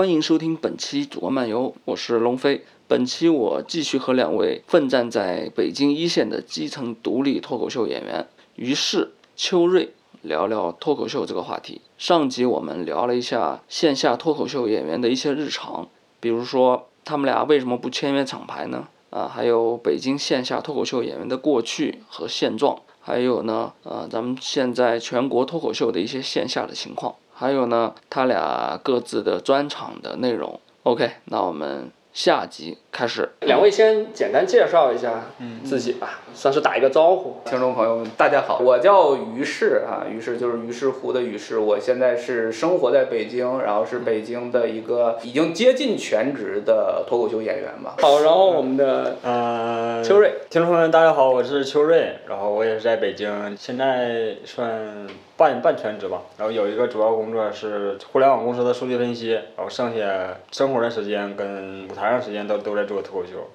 欢迎收听本期主播漫游，我是龙飞。本期我继续和两位奋战在北京一线的基层独立脱口秀演员于适、邱瑞聊聊脱口秀这个话题。上集我们聊了一下线下脱口秀演员的一些日常，比如说他们俩为什么不签约厂牌呢？啊，还有北京线下脱口秀演员的过去和现状，还有呢，呃，咱们现在全国脱口秀的一些线下的情况，还有呢，他俩各自的专场的内容。OK，那我们下集开始。两位先简单介绍一下自己吧，算是打一个招呼。听众朋友们，大家好，我叫于适啊，于适就是于是乎的于适，我现在是生活在北京，然后是北京的一个已经接近全职的脱口秀演员吧。好，然后我们的呃，秋瑞，听众朋友们，大家好，我是秋瑞，然后我也是在北京，现在算半半全职吧，然后有一个主要工作是互联网公司的数据分析，然后剩下生活的时间跟舞台上时间都都在做脱口秀。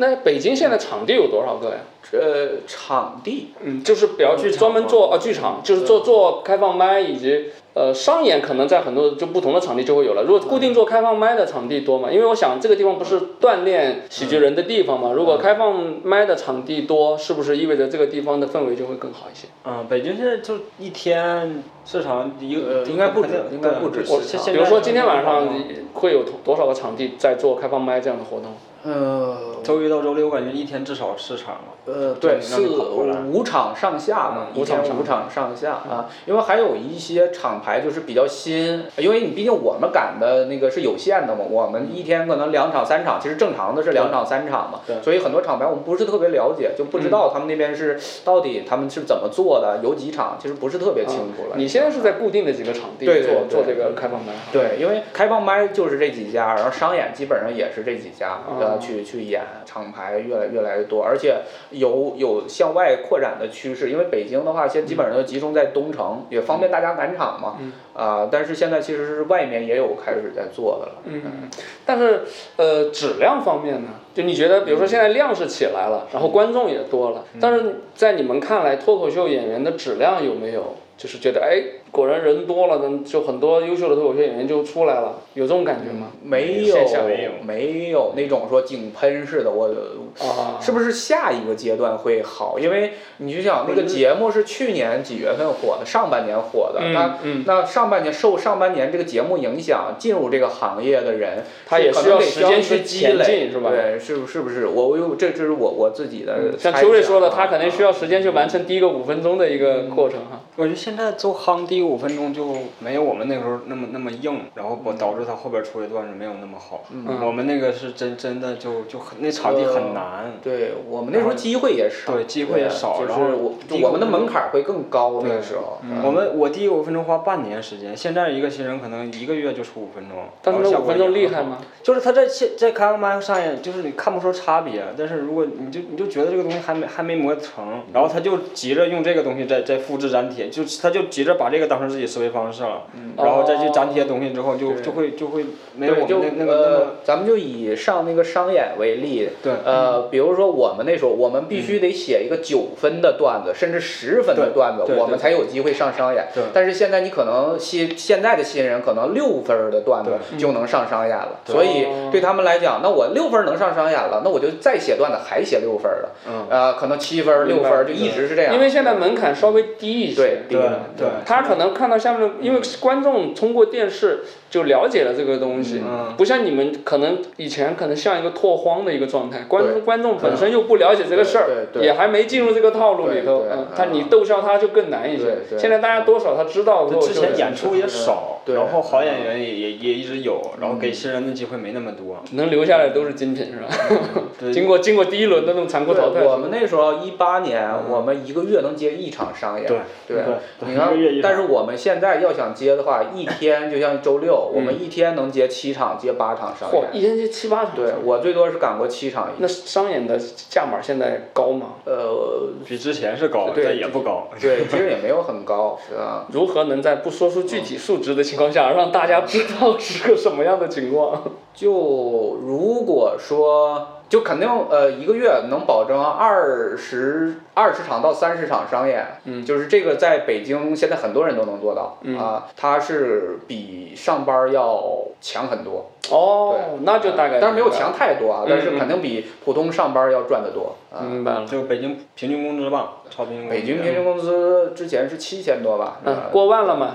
那北京现在场地有多少个呀？呃，场地嗯，就是比较去专门做啊剧场，就是做做开放麦以及呃商演，可能在很多就不同的场地就会有了。如果固定做开放麦的场地多嘛？因为我想这个地方不是锻炼喜剧人的地方嘛。如果开放麦的场地多，是不是意味着这个地方的氛围就会更好一些？嗯，北京现在就一天市场一个呃应该不止应该不止对市场比如说今天晚上嗯会有多少个场地在做开放麦这样的活动？呃周一到周六，我感觉一天至少四场。呃，对，让你是跑过来五场上下嘛，嗯一天五场上下啊。因为还有一些厂牌就是比较新，因为你毕竟我们赶的那个是有限的嘛，我们一天可能两场三场，其实正常的是两场三场嘛对，所以很多厂牌我们不是特别了解，就不知道他们那边是到底他们是怎么做的，有几场，其实不是特别清楚了。你现在是在固定的几个场地做做这个开放麦？对，因为开放麦就是这几家，然后商演基本上也是这几家，哦呃，去去演，厂牌越来越来越多，而且有有向外扩展的趋势。因为北京的话，现在基本上都集中在东城，也方便大家赶场嘛。嗯啊、但是现在其实是外面也有开始在做的了。嗯，但是呃，质量方面呢，就你觉得，比如说现在量是起来了，然后观众也多了，但是在你们看来，脱口秀演员的质量有没有？就是觉得哎，果然人多了，呢，就很多优秀的脱口秀演员就出来了，有这种感觉吗？没有没有没有那种说井喷似的，我啊，是不是下一个阶段会好？因为你就想那个节目是去年几月份火的，上半年火的，那嗯，那上半年受上半年这个节目影响，进入这个行业的人，他也可需要时间去积累，是吧？对，是不是不是？我我有这这是我我自己的。像秋瑞说的，他肯定需要时间去完成第一个五分钟的一个过程哈。我觉得现在做夯第五分钟就没有我们那时候那么那么硬，然后我导致他后边出的段子没有那么好。嗯我们那个是真真的就就很那场地很难。对我们那时候机会也少，对机会也少就是然后我们的门槛会更高那个时候。嗯我们我第一五分钟花半年时间，现在一个新人可能一个月就出五分钟。但是五分钟？厉害吗？就是他在现在开完麦上演，就是你看不出差别，但是如果你就你就觉得这个东西还没还没磨成，然后他就急着用这个东西再再复制粘贴，就他就急着把这个当成自己思维方式了，然后再去粘贴东西之后就对就会就会没有，就我们那那个那么呃，咱们就以上那个商演为例，对呃，比如说我们那时候，我们必须得写一个九分的段子，甚至十分的段子，我们才有机会上商演对。但是现在你可能新现在的新人可能六分的段子就能上商演了，对所以哦对他们来讲，那我六分能上商演了，那我就再写段子还写六分儿的，嗯呃，可能七分儿、六分就一直是这样。因为现在门槛稍微低一些。对对对他可能看到下面的，因为观众通过电视就了解了这个东西，嗯。不像你们可能以前可能像一个拓荒的一个状态，观对。观众本身又不了解这个事儿，也还没进入这个套路里头，嗯，他你逗笑他就更难一些。现在大家多少他知道脱就之前演出也少，然后好演员也也也一直有，然后给新人的机会没那么多。能留下来都是精品是吧？经过经过第一轮的那种残酷淘汰，，我们那时候一八年，我们一个月能接一场商演。对对对你看但是我们现在要想接的话，一天就像周六，我们一天能接七场，接八场商嚯，演。一天接七八场。对我最多是赶过七场。那商演的价码现在高吗？呃，比之前是高，对但也不高。对，其实也没有很高，是吧？如何能在不说出具体数值的情况下，让大家知道是个什么样的情况？就如果说就肯定呃一个月能保证二十二十场到三十场商演，嗯。就是这个在北京现在很多人都能做到、嗯。啊，它是比上班要强很多，哦，那就大概，但是没有强。太多啊，但是肯定比普通上班要赚得多。啊。明白了。就北京平均工资吧，超平均工资。北京平均工资之前是七千多吧？嗯啊，过万了吗？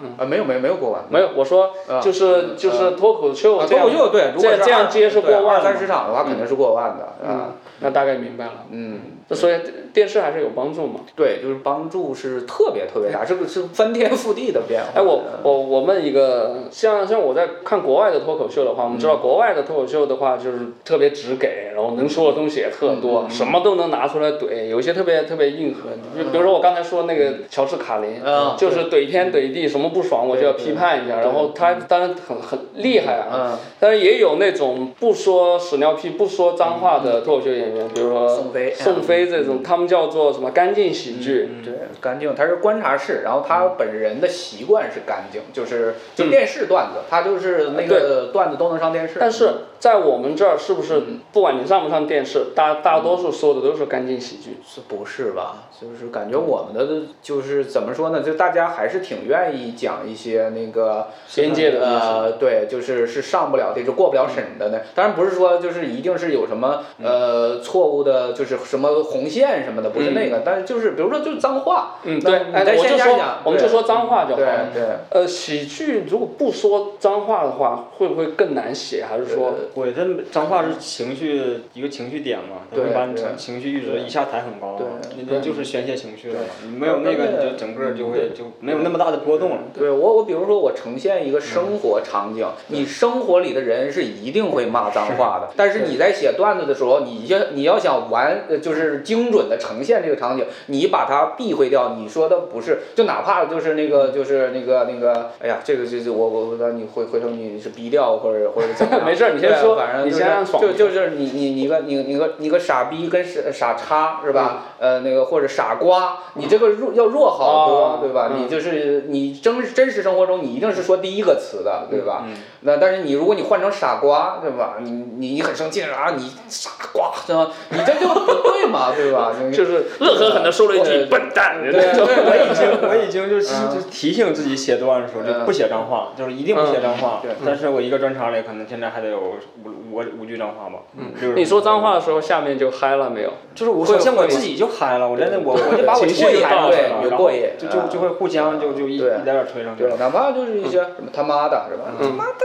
嗯，啊没有没有没有过万，没有，我说啊就是就是脱口秀脱口秀对，如果这样接是过万二三十场的话肯定是过万的啊，嗯，那大概明白了。嗯。所以电视还是有帮助嘛。对，就是帮助是特别特别大，这个是翻天覆地的变化。哎，我我我问一个，像像我在看国外的脱口秀的话，我们知道国外的脱口秀的话就是特别直给，然后能说的东西也特多，什么都能拿出来怼，有一些特别特别硬核。就比如说我刚才说那个乔治卡林，嗯就是怼天怼地，什么不爽我就要批判一下，然后他当然很很厉害啊，嗯，但是也有那种不说屎尿屁、不说脏话的脱口秀演员，比如说宋飞宋飞这种，他们叫做什么干净喜剧。对，干净，他是观察室，然后他本人的习惯是干净，就是就电视段子，他就是那个段子都能上电视。但是在我们这儿，是不是不管你上不上电视，大大多数说的都是干净喜剧？是不是吧？就是感觉我们的就是怎么说呢？就大家还是挺愿意讲一些那个边界的呃，对，就是是上不了的，就过不了审的呢。当然不是说就是一定是有什么呃错误的，就是什么红线什么的，不是那个。但是就是比如说就是脏话，嗯，对，哎，你在我就说线下讲，我们就说脏话就好对了。对。呃，喜剧如果不说脏话的话，会不会更难写？还是说，会，这脏话是情绪一个情绪点嘛，它会把你情情绪一直一下抬很高，对那那就是宣泄情绪了嘛。你没有那个，你就整个就会就没有那么大的波动了。对我，我比如说我呈现一个生活场景，你生活里的人是一定会骂脏话的，但是你在写段子的时候，你要你要想完，就是精准的呈现这个场景，你把它避讳掉，你说的不是，就哪怕就是那个就是那个那个，哎呀，这个就是我我我让你回回头你是逼掉或者或者怎么样没事你先对说你反正就是先让爽就就是你你你个你你个你个傻逼跟傻傻叉是吧？呃，那个或者傻瓜，你这个弱要弱好多，哦对吧？嗯你就是你真真实生活中你一定是说第一个词的，对吧？嗯那但是你如果你换成傻瓜，对吧？你你你很生气啊，你傻瓜，对吧？你这就不对嘛，对吧？就是乐呵呵的说了一句“笨蛋”对。我已经我已经就是提醒自己写段的时候就不写脏话，就是一定不写脏话嗯对。但是我一个专场里可能现在还得有五五个五句脏话吧。嗯你说脏话的时候，下面就嗨了没有？就是我会首先我自己就嗨了，我真的我我就把我情绪气就到了嗨了，然后对有过瘾就就就会互相就就一一点点推上去。了，。哪怕就是一些什么他妈的，是吧？他妈的，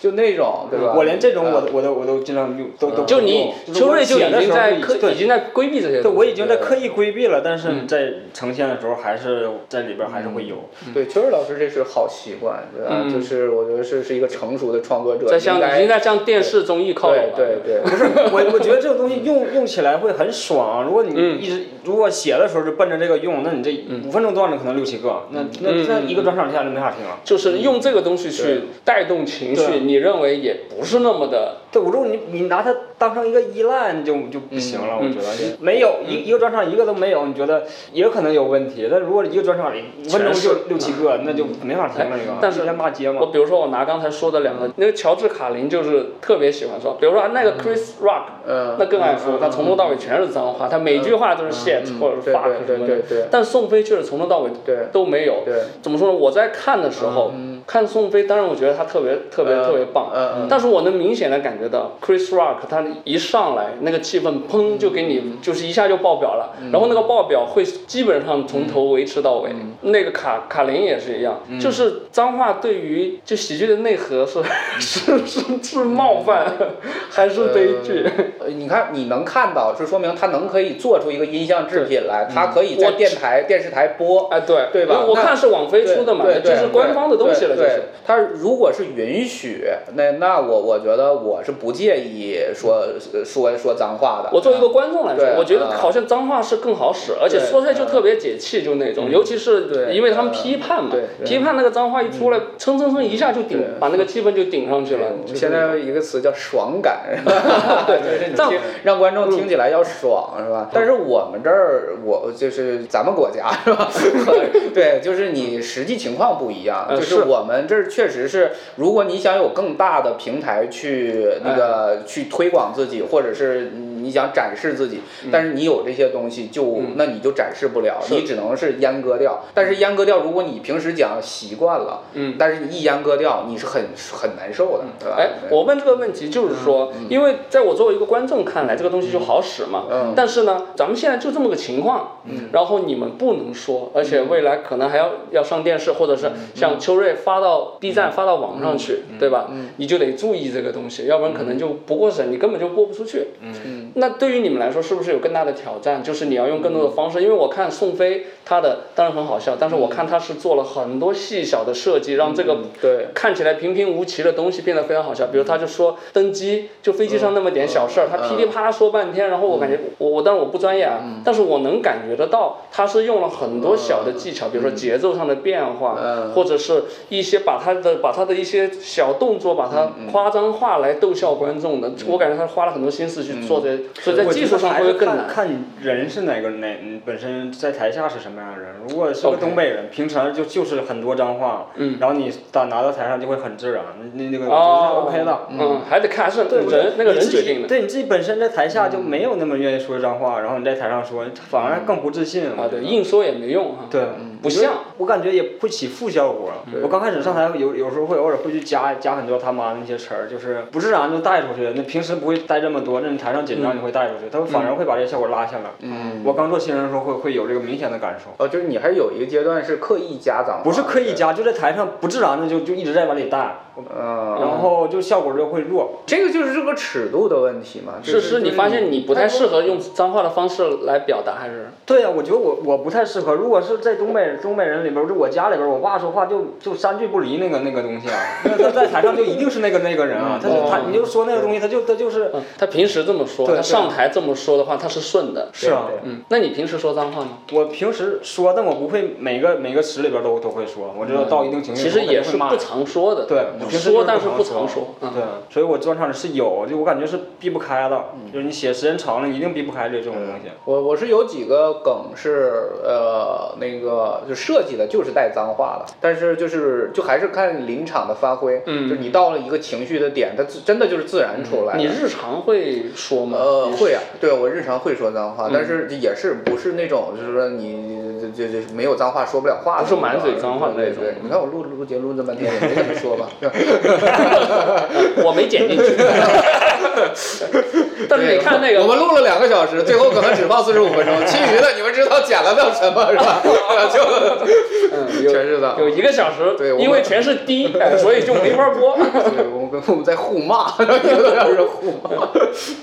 就那种，对吧？我连这种我啊都我都我都尽量用，都都就你就是我秋瑞就已写的时候经在刻就已经在规避这些对，我已经在刻意规避了，但是嗯。在呈现的时候还是在里边还是会有。对，秋瑞老师这是好习惯，对吧？嗯。就是我觉得是是一个成熟的创作者，在向应该已经在像电视综艺靠拢对了。对对，不是，我我觉得这个东西用用起来会很爽。如果你嗯一直如果写的时候就奔着这个用，那你这五分钟段子可能六七个，那那嗯那一个专场下来没法听了。就是用这个东西去带动情绪，对你认为也不是那么的。对，我如果你你拿它当成一个依赖，就就不行了。嗯我觉得没有一一个专场一个都没有，你觉得也可能有问题。但如果一个专场里五分钟就六七个，那就没法听了。这个但是骂街嘛我。比如说我拿刚才说的两个，那个乔治卡林就是特别喜欢说，比如说那个 Chris Rock，嗯，那更爱说，他从头到尾全是脏话，他每句话都是 shit 或者是 fuck 什么的。对对对但宋飞却是从头到尾对都没有。对，怎么说呢？我在看的时候，看宋飞，当然我觉得他特别特别嗯特别棒，嗯嗯但是我能明显的感觉到 Chris Rock 他一上来那个气氛砰就给你就是一下就爆表了，然后那个爆表会基本上从头维持到尾。那个卡卡林也是一样，就是脏话对于就喜剧的内核是 是是是冒犯还是悲剧？呃，你看你能看到，就说明他能可以做出一个音像制品来，他可以在电台电视台播。哎，对。对吧？我看是网飞出的嘛，就是官方的东西了，就对他如果是允许，那那我我觉得我是不介意说说说脏话的。我作为一个观众来说，我觉得啊好像脏话是更好使，而且说出来就特别解气，就那种，尤其是对因为他们批判嘛批判那个脏话一出来，蹭蹭蹭一下就顶，把那个气氛就顶上去了。现在一个词叫爽感，是吧？对，就是你这样听让观众听起来要爽，是吧？但是我们这儿，我就是咱们国家，是吧？对，就是你实际情况不一样，呃就是我们这儿确实是，如果你想有更大的平台去那个去推广自己，或者是你想展示自己，但是你有这些东西就那你就展示不了，你只能是阉割掉。但是阉割掉，如果你平时讲习惯了，嗯，但是你一阉割掉，你是很很难受的，对吧？哎，我问这个问题就是说，因为在我作为一个观众看来，这个东西就好使嘛。嗯。但是呢，咱们现在就这么个情况，嗯。然后你们不能说，而且未来可能还要要上电视，或者嗯。是像秋瑞发到 B 站、发到网上去，对吧？嗯。你就得注意这个东西，要不然可能就不过审，你根本就过不出去。嗯。那对于你们来说，是不是有更大的挑战？就是你要用更多的方式，因为我看宋飞他的当然很好笑，但是我看他是做了很多细小的设计，让这个对，看起来平平无奇的东西变得非常好笑。比如他就说登机，就飞机上那么点小事儿，他噼里啪啦说半天，然后我感觉我我当然我不专业啊，但是我能感觉得到他是用了很多小的技巧，比如说节奏上的变化，嗯。或者是一些把他的把他的一些小动作把它夸张化来逗笑观众的。我感觉他花了很多心思去做这些，所以在技术上还是看会更难。看人是哪个哪嗯本身在台下是什么样的人。如果是个东北人，平常就就是很多脏话，嗯然后你打拿到台上就会很自然，那那个哦就是 OK 的。嗯，还得看是对人那个人决定的。对你自己本身在台下就没有那么愿意说脏话，然后你在台上说，反而更不自信。啊，对，硬说也没用哈。对，不像。我感觉也会起负效果。我刚开始上台有有时候会偶尔会去加加很多他妈那些词儿，就是不自然就带出去。那平时不会带这么多，那你台上紧张你会带出去，他反而会把这个效果拉下来。嗯，我刚做新人的时候会会有这个明显的感受，哦，就是你还有一个阶段是刻意加脏话，不是刻意加，就在台上不自然的就就一直在往里带，嗯，然后就效果就会弱。这个就是这个尺度的问题嘛。就是是你发现你不太适合用脏话的方式来表达，还是？对呀、我觉得我我不太适合。如果是在东北东北人里边儿，就我家里边儿，我爸说话就就三句不离那个那个东西啊，那他在台上就一定是那个那个人啊，他就他你就说那个东西，他就他就是嗯，他平时这么说，他上台这么说的话，他是顺的。是啊。嗯，那你平时说脏话吗？我平时说，但我不会每个每个词里边都都会说，我知道到一定情绪其实也是不常说的。对，说，就是但是不常常说。嗯，对，所以我专场里是有，就我感觉是避不开的，就是你写时间长了，一定避不开这这种东西。我我是有几个梗是呃那个就设计的就是带脏话的，但是就是就还是看临场的发挥，嗯就你到了一个情绪的点，它自真的就是自然出来。你日常会说吗？呃，会啊，对我日常会说脏话，嗯但是也是不是那种就是说你就就就没有脏话说不了话的那种，不是满嘴脏话的那种对对，你看我录录节目录这么半天也没怎么说吧，我没剪进去。但是你看那个，我们录了两个小时，最后可能只放四十五分钟，其余的你们知道剪了到什么是吧？就嗯，全是的。有一个小时，对因为全是低，哎所以就没法播。对，我们跟我们在互骂，一个多小时互骂。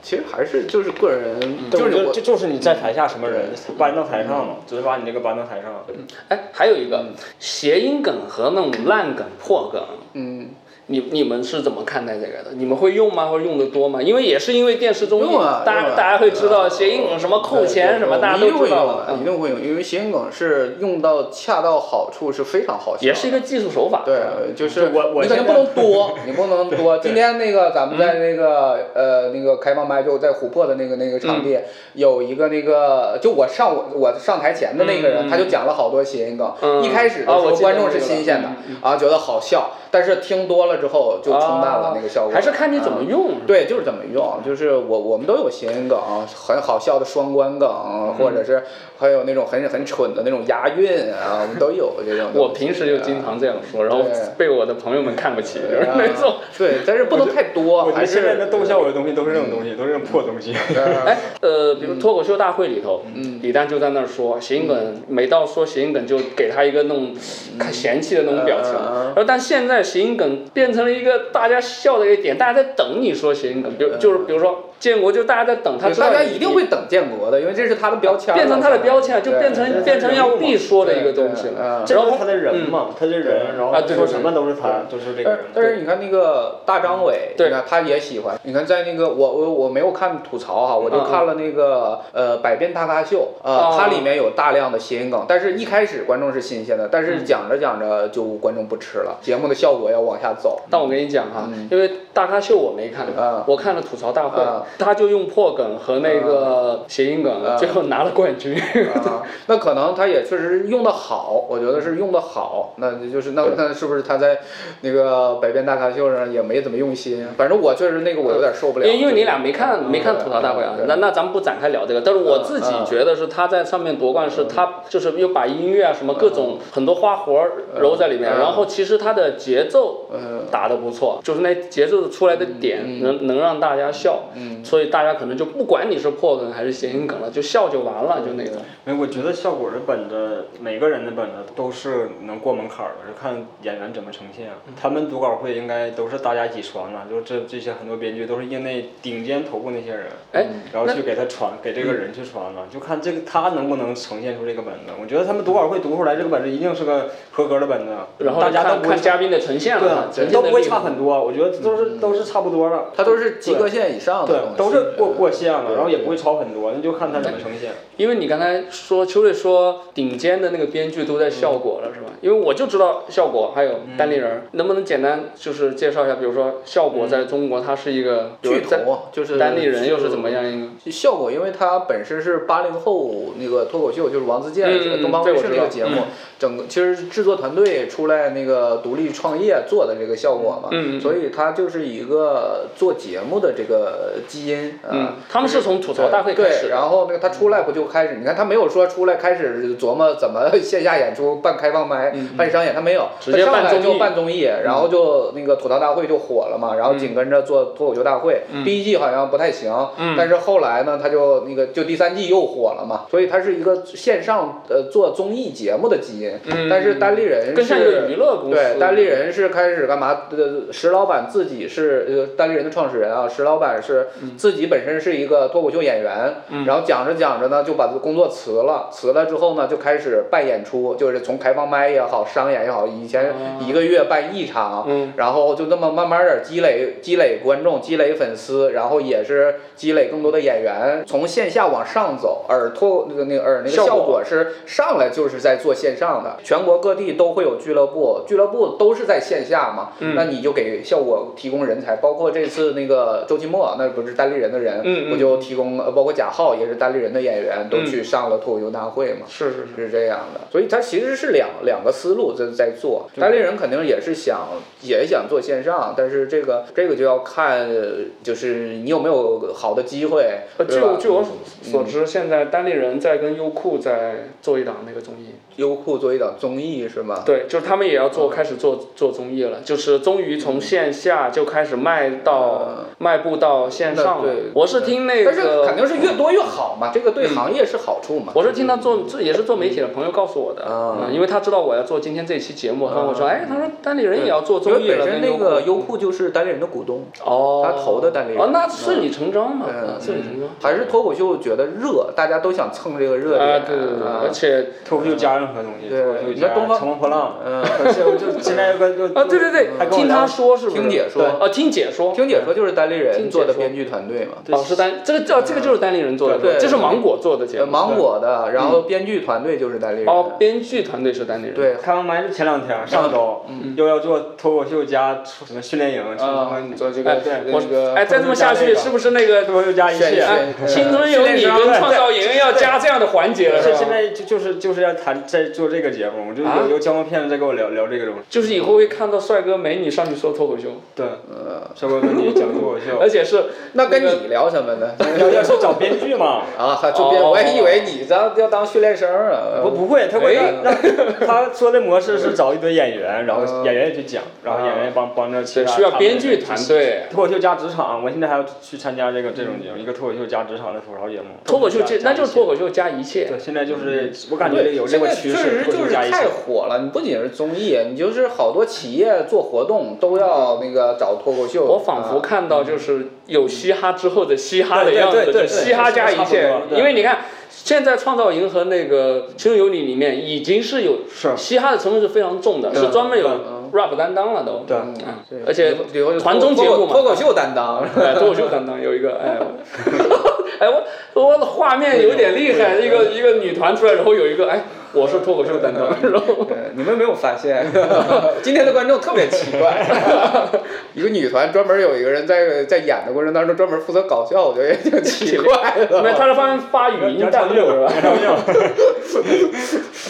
其实还是就是个人，就就是就就是你在台下什么人搬到台上嘛，只是把你这个搬到台上。哎，还有一个谐音梗和那种烂梗、破梗，嗯，你你们是怎么看待这个的？你们会用吗？或者用的多吗？因为也是因为电视综艺用啊，大家大家会知道谐音梗什么扣钱什么，大家都知道用的，一了，嗯定会用，因为谐音梗是用到恰到好处，是非常好笑。也是一个技术手法。对，就是我我你肯定不能多，你不能多。今天那个咱们在那个呃那个开放麦，就在琥珀的那个那个场地，有一个那个就我上我我上台前的那个人，他就讲了好多谐音梗。嗯一开始的时候观众是新鲜的啊，觉得好笑，但是听多了之后就冲淡了那个效果。还是看你怎么啊用。对，就是怎么用，就是我我们都有谐音梗，很好笑的双关梗，或者是还有那种很很蠢的那种押韵啊，我们都有这种。我平时就经常这样说，然后被我的朋友们看不起，就是啊那种。对，但是不能太多，我觉还是得现在的逗笑我的东西都是这种东西，都是这种破东西。哎，呃，比如脱口秀大会里头，嗯李诞就在那儿说谐音梗，每到说谐音梗就给他一个那种看嫌弃的那种表情。嗯然后但现在谐音梗变成了一个大家笑的一个点，大家在等你说谐音梗，比如就是比如说建国，就大家在等他大家一定会等建国的，因为这是他的标签。变成他的标签，就变成变成要必说的一个东西了。然后这是他的人嘛，他的人，然后说什么都是他，都是这个但人。但是你看那个大张伟，对你看他也喜欢。你看在那个我我我没有看吐槽哈，我就看了那个呃百变大咖秀，呃哦它里面有大量的谐音梗，但是一开始观众是新鲜的，但嗯是讲着讲着就观众不吃了，节目的效果要往下走。但我跟你讲哈，嗯因为大咖秀我没看，啊我看了吐槽大会，啊他就用破梗和那个谐音梗，啊最后拿了冠军。啊，那可能他也确实用的好，我觉得是用的好，那就是那那是不是他在那个百变大咖秀上也没怎么用心？反正我确实那个我有点受不了。因为因为你俩没看没看吐槽大会啊对，那那咱们不展开聊这个。但是我自己嗯嗯觉得是他在上面夺冠是他就是又把音乐啊什么各种很多花活儿揉在里面，嗯然后其实他的节奏嗯打得不错，就是那节奏出来的点能能让大家笑，嗯所以大家可能就不管你是破梗还是谐音梗了，就笑就完了，就那个。没，我觉得效果的本子每个人的本子都是能过门槛儿的，就看演员怎么呈现。他们读稿会应该都是大家一起传了，就这这些很多编剧都是业内顶尖头部那些人，哎，然后去给他传，给这个人去传了，就看这个他能不能呈现出这个本子。我觉得他们读稿会读出来这个本子一定是个合格的本子，然后大家都看嘉宾的呈现对了对，，都不会差很多。我觉得都是都是差不多的。他都是及格线以上的都是过过线了，然后也不会超很多，那就看他怎么呈现。因为你刚才说秋瑞说顶尖的那个编剧都在效果了，是吧？因为我就知道效果，还有单立人儿，能不能简单就是介绍一下？比如说效果在中国它是一个巨头就是单立人又是怎么样一个？效果，因为它本身是八零后那个脱口秀，就是王自健嗯这个东方卫视那个节目，整个其实制作团队出来那个独立创业做的这个效果嘛，所以它就是一个做节目的这个基因啊。嗯，他们是从吐槽大会开始对，然后那个他出来不就开始？你看他没有说出来开始琢磨怎么线下演出、办开放麦、办商演，他没有，嗯直接办综艺嗯办综艺，然后就那个吐槽大会就火了嘛，然后紧跟着做脱口秀大会，嗯第一季好像不太行，但是后来呢，他就那个就第三季又火了嘛，所以他是一个线上呃做综艺节目的基因，但是单立人更像一个是娱乐公司。对，单立人是开始干嘛？呃，石老板自己是呃单立人的创始人啊，石老板是自己本身是一个脱口秀演员，然后讲着讲着呢，就把工作辞了，辞了之后呢，就开始办演出，就是从开放麦也好，商演也好，以前一个月办一场，嗯。然后就那么慢慢的积累积累观众，积累粉丝，然后也是积累更多的演员，从线下往上走，而脱那个那个而那个效果效果是上来就是在做线上的，全国各地都会有俱乐部，俱乐部都是在线下嘛，嗯。那你就给效果提供人才，包括这次那个周奇墨，那不是单立人的人，嗯嗯不就提供，呃包括贾浩也是单立人的演员，都去上了脱口秀大会嘛。是是是，是这样的，所以他其实是两两个思路在在做。单立人肯定也是想也想做线上，但是这个这个就要看呃就是你有没有好的机会，呃据我据我所知，现在单立人在跟优酷在做一档那个综艺。优酷做一档综艺是吗？对，就是他们也要做，开始做做综艺了，就是终于从线下就开始迈到迈步到线上对。我是听那个但是肯，定是越多越好嘛，这个对行业是好处嘛。我是听他做，这也是做媒体的朋友告诉我的，因为他知道我要做今天这期节目，他跟我说，哎，他说单立人也要做因综艺了，为本身那个优优酷就是单立人的股东，哦，他投的单立人哦，那顺理成章嘛，顺理成章。还是脱口秀觉得热，大家都想蹭这个热啊，点。对对对，啊而且脱口秀加任何东西，对脱口秀加你看东方乘风破浪，嗯，是我就现在有个就啊，对对对听他说是不是？听解说啊，听解说。听解说就是单立人做的编剧团队嘛。哦，是单这个叫这个就是单立人做的，对这是芒果做的节呃，目。芒果的，然后编剧团队就是单立人。哦，编剧团队是单立人。对，开完麦是前两天，上周又要做脱口秀加什么训练营，什么做这哎个对我那个哎，再这么下去，是不是那个脱口秀加一切青春有你跟创造营要加这样的环节了，是现在就就是就是要谈在做这个节目，我就啊？有有胶片在跟我聊聊这个东西。就是以后会看到帅哥美女上去说脱口秀，对，帅哥美女讲脱口秀。而，且是那跟你聊什么呢？要要去找编剧嘛。啊，还就编，哦我还以为你当要当训练生啊。不不会，他会 他说的模式是找一堆演员，然后演员也去讲，然后演员帮帮着其他对需要编剧团。队。脱口秀加职场，我现在还要去参加这个这种节目，一个脱口秀加职场的吐槽节目。脱口秀这那就是脱口秀加一切。对，现在就是我感觉有这个趋势，确实就是太脱口秀加一切。火了。你不仅是综艺，你就是好多企业做活动都要那个找脱口秀。我仿佛啊看到就是有嘻哈之后的嘻哈的样子，嘻哈加一切因为你看，现在创造营和那个青春有你里面已经是有嘻哈的成分是非常重的，是专门有嗯 rap 担当了都。对。嗯。而且团综节目嘛。脱口秀担当。脱口秀担当有一个，哎，哎，我我的画面有点厉害，一个一个女团出来，然后有一个哎，我是脱口秀担当，然 后对，你们没有发现，今天的观众特别奇怪，一个女团专门有一个人在在演的过程当中专门负责搞笑，我觉得也挺奇怪的。没有，他是发发语音弹幕是吧？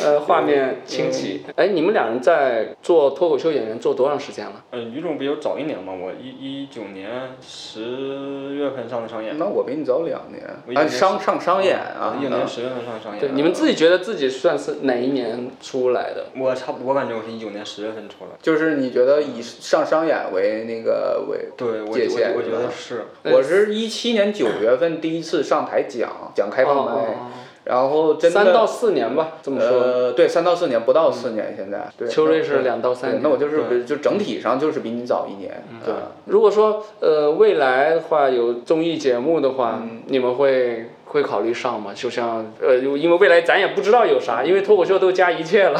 呃，画面清奇。哎，你们两人在做脱口秀演员做多长时间了？嗯，于总比我早一年嘛，我一一九年十月份上的商演，那我比你早两年啊，商上上商演啊一，九年十月份上的商演。对，你们自己觉得自己算是哪一年出来的？我差不多，我感觉我是一九年十月份出来。就是你觉得以上商演为那个为，对，我界限我我觉得是。我是一七年九月份第一次上台讲讲开放麦，哦然后真的三到四年吧，这么说。呃，对，三到四年，不到四年，现在。对，秋瑞是两到三年那我就是就整体上就是比你早一年。对啊如果说呃未来的话有综艺节目的话，嗯你们会会考虑上吗？就像呃，因为未来咱也不知道有啥，因为脱口秀都加一切了。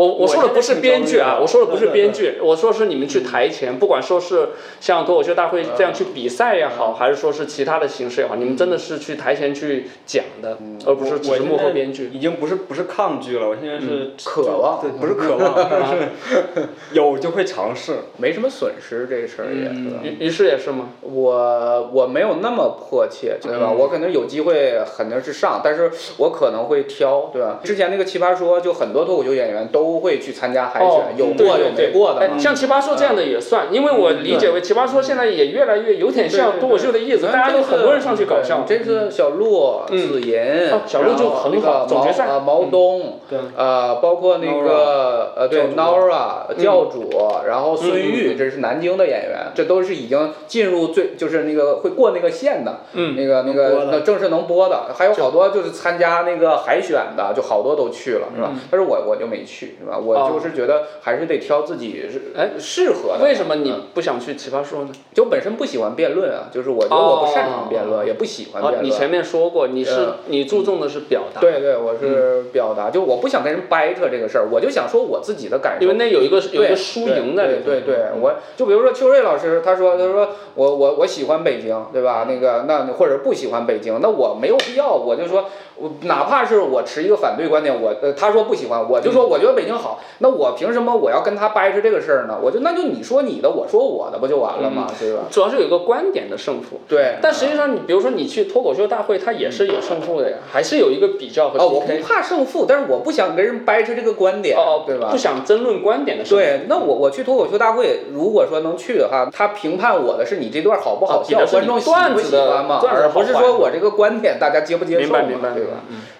我我说的不是编剧啊，我说的不是编剧，我说是你们去台前，不管说是像脱口秀大会这样去比赛也好，还是说是其他的形式也好，你们真的是去台前去讲的，而不是只是幕后编剧。已经不是不是抗拒了，我现在是渴望对，不是渴望，是 有就会尝试。没什么损失，这个事儿也是吧。于于是也是吗？我我没有那么迫切，对吧？我可能有机会肯定是上，但是我可能会挑，对吧？之前那个奇葩说，就很多脱口秀演员都会去参加海选，哦有过有没过的嘛。像奇葩说这样的也算，因为我理解为奇葩说现在也越来越有点像脱口秀的意思，大家都很多人上去搞笑。这次小鹿、嗯子银哦，小鹿就然后很那个好总决赛毛呃毛东，对呃，包括那个呃对 Nora 教主，然后孙嗯玉，这是南京的演员，这都是已经进入最就是那个会过那个线的，嗯那个那个那正式能播的，还有好多就是参加那个海选的，就好多都去了，是吧？但是我我就没去，是吧？我就是觉得还是得挑自己是哎适合的。为什么你嗯不想去奇葩说呢？就本身不喜欢辩论啊？就是我觉得我不擅长辩论，也不喜欢辩，论。啊你前面说过，你是呃你注重的是表达，对对，我是表达，就我不想跟人掰扯这个事儿，我就想说我自己的感受。因为那有一个有一个输赢在里头。对对对，我就比如说秋瑞老师，他说他说我我我喜欢北京，对吧？那个那或者不喜欢北京，那我没有必要，我就说我哪怕是我持一个反对观点，我呃他说不喜欢，我就说我觉得北京好，那我凭什么我要跟他掰扯这个事儿呢？我就那就你说你的，我说我的，不就完了吗？对吧？主要是有一个观点的胜负。对。但实际上，你比如说你去脱口秀大会，它也是有胜负的呀，还是有一个比较和哦，我不。怕胜负，但是我不想跟人掰扯这个观点，哦，对吧不？想争论观点的胜负。对，那我我去脱口秀大会，如果说能去的话，他评判我的是你这段好不好笑，观众喜不喜欢嘛，而不是说我这个观点大家接不接受嘛，明白明白对吧？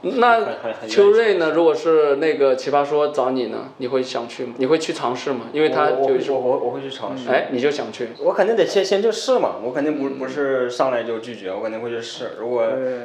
那很很很秋瑞呢？如果是那个奇葩说找你呢，你会想去吗？你会去尝试吗？因为他我我就是会我我我会去尝试。哎，你就想去。我肯定得先先去试嘛，我肯定不不是上来就拒绝，我肯定会去试。如果